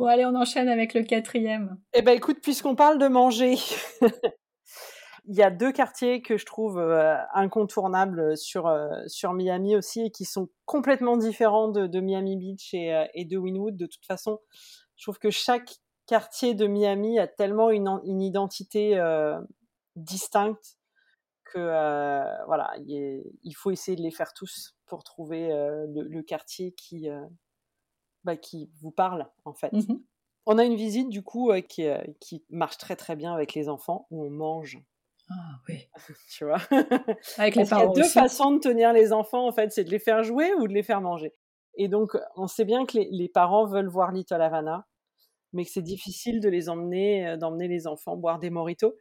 Bon, allez, on enchaîne avec le quatrième. Eh ben, écoute, puisqu'on parle de manger, il y a deux quartiers que je trouve euh, incontournables sur, euh, sur Miami aussi et qui sont complètement différents de, Miami Beach et, et, de Wynwood. De toute façon, je trouve que chaque quartier de Miami a tellement une, une identité distincte que voilà, il, faut essayer de les faire tous pour trouver le, quartier qui, bah, qui vous parle en fait. Mmh on a une visite du coup qui, qui, marche très très bien avec les enfants où on mange. Ah oui. tu vois? Avec les parents. Il y a deux façons de tenir les enfants en fait, c'est de les faire jouer ou de les faire manger. Et donc on sait bien que les, les parents veulent voir Little Havana mais que c'est difficile de les emmener, d'emmener les enfants boire des moritos.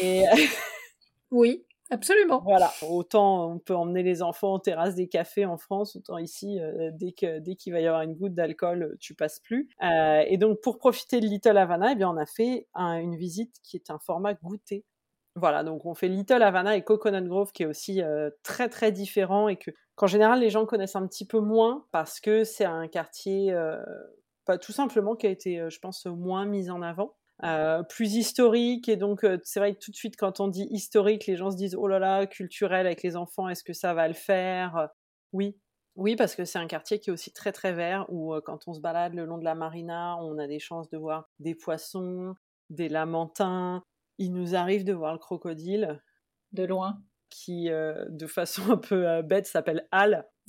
Et oui, absolument. Voilà, autant on peut emmener les enfants en terrasse des cafés en France, autant ici, dès que dès qu'il va y avoir une goutte d'alcool, tu passes plus. et donc pour profiter de Little Havana, eh bien on a fait une visite qui est un format goûter. Voilà, donc on fait Little Havana et Coconut Grove qui est aussi très très différent et que qu'en général les gens connaissent un petit peu moins parce que c'est un quartier tout simplement qui a été, euh, je pense, moins mise en avant. Euh, plus historique. Et donc euh, c'est vrai que tout de suite quand on dit historique les gens se disent oh là là culturel avec les enfants est-ce que ça va le faire? Oui. Oui parce que c'est un quartier qui est aussi très très vert où quand on se balade le long de la marina on a des chances de voir des poissons des lamantins. Il nous arrive de voir le crocodile. De loin. Qui de façon un peu bête s'appelle Al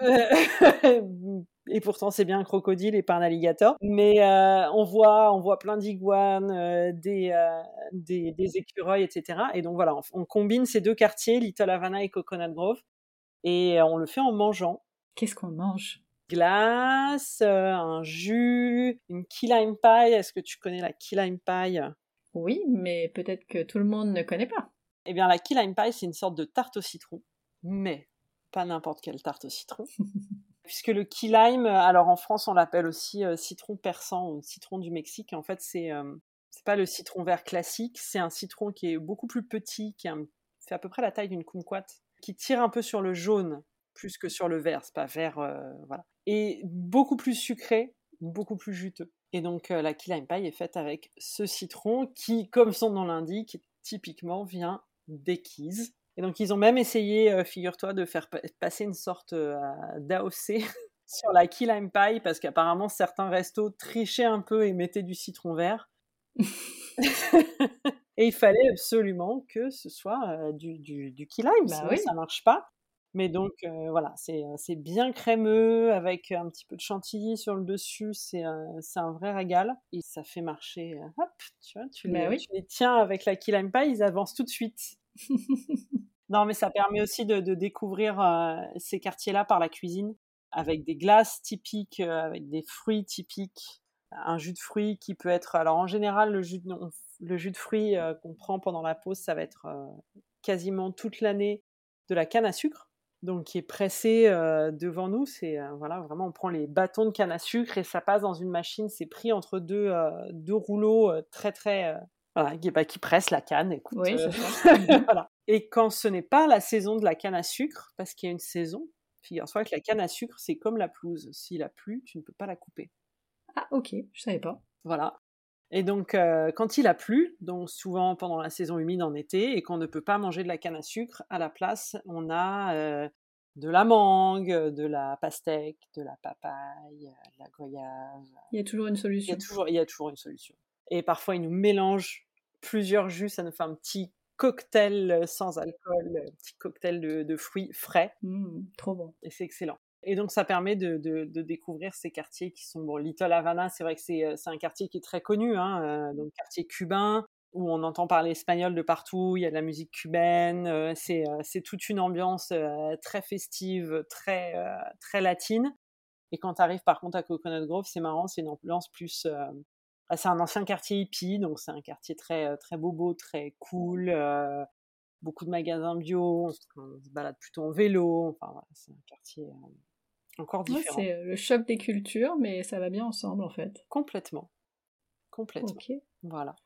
et pourtant c'est bien un crocodile et pas un alligator. Mais euh, on voit, on voit plein d'iguanes, euh, des, euh, des, des, écureuils, etc. Et donc voilà, on, combine ces deux quartiers, Little Havana et Coconut Grove, et on le fait en mangeant. Qu'est-ce qu'on mange? Glace, un jus, une key lime pie. Est-ce que tu connais la key lime pie? Oui, mais peut-être que tout le monde ne connaît pas. Eh bien, la key lime pie, c'est une sorte de tarte au citron, mais pas n'importe quelle tarte au citron. Puisque le key lime, alors en France on l'appelle aussi euh, citron persan ou citron du Mexique. En fait, c'est euh, c'est pas le citron vert classique, c'est un citron qui est beaucoup plus petit, qui fait à peu près la taille d'une kumquat, qui tire un peu sur le jaune plus que sur le vert. C'est pas vert, euh, voilà. Et beaucoup plus sucré, beaucoup plus juteux. Et donc la key lime pie est faite avec ce citron qui, comme son nom l'indique, typiquement vient des keys et donc, ils ont même essayé, euh, figure-toi, de faire passer une sorte euh, d'AOC sur la key lime pie, parce qu'apparemment, certains restos trichaient un peu et mettaient du citron vert. et il fallait absolument que ce soit euh, du, du, du, key lime, bah sinon oui. ça marche pas. Mais donc voilà, c'est bien crémeux avec un petit peu de chantilly sur le dessus, c'est un vrai régal et ça fait marcher. hop, tu vois, tu, bah les, tu les tiens avec la key lime pie, ils avancent tout de suite. non, mais ça permet aussi de, découvrir euh, ces quartiers-là par la cuisine, avec des glaces typiques, euh, avec des fruits typiques, un jus de fruits qui peut être. Alors en général, le jus de, le jus de fruits euh, qu'on prend pendant la pause, ça va être quasiment toute l'année de la canne à sucre. Donc, qui est pressé devant nous, c'est voilà vraiment on prend les bâtons de canne à sucre et ça passe dans une machine. C'est pris entre deux, deux rouleaux très très voilà, bah, qui presse la canne. Écoute, oui, euh, voilà. Et quand ce n'est pas la saison de la canne à sucre, parce qu'il y a une saison, figure-toi que la canne à sucre, c'est comme la pelouse. S'il a plu, tu ne peux pas la couper. Ah, ok, je savais pas. Voilà. Et donc, euh, quand il a plu, donc souvent pendant la saison humide en été, et qu'on ne peut pas manger de la canne à sucre, à la place, on a euh, de la mangue, de la pastèque, de la papaye, de la goyave. Il y a toujours une solution. Il y a toujours, il y a toujours une solution. Et parfois, ils nous mélangent plusieurs jus, ça nous fait un petit cocktail euh, sans alcool, un petit cocktail de, fruits frais. Mmh, trop bon. Et c'est excellent. Et donc, ça permet de, découvrir ces quartiers qui sont, bon, Little Havana, c'est vrai que c'est euh, un quartier qui est très connu, hein, euh, donc quartier cubain, où on entend parler espagnol de partout, il y a de la musique cubaine, c'est toute une ambiance très festive, très, très latine. Et quand tu arrives par contre à Coconut Grove, c'est marrant, c'est une ambiance plus bah, c'est un ancien quartier hippie, donc c'est un quartier très, euh, très bobo, très cool, euh, beaucoup de magasins bio, on se, balade plutôt en vélo, enfin voilà, c'est un quartier euh, encore différent. c'est le choc des cultures, mais ça va bien ensemble en fait. Complètement. Complètement. Voilà.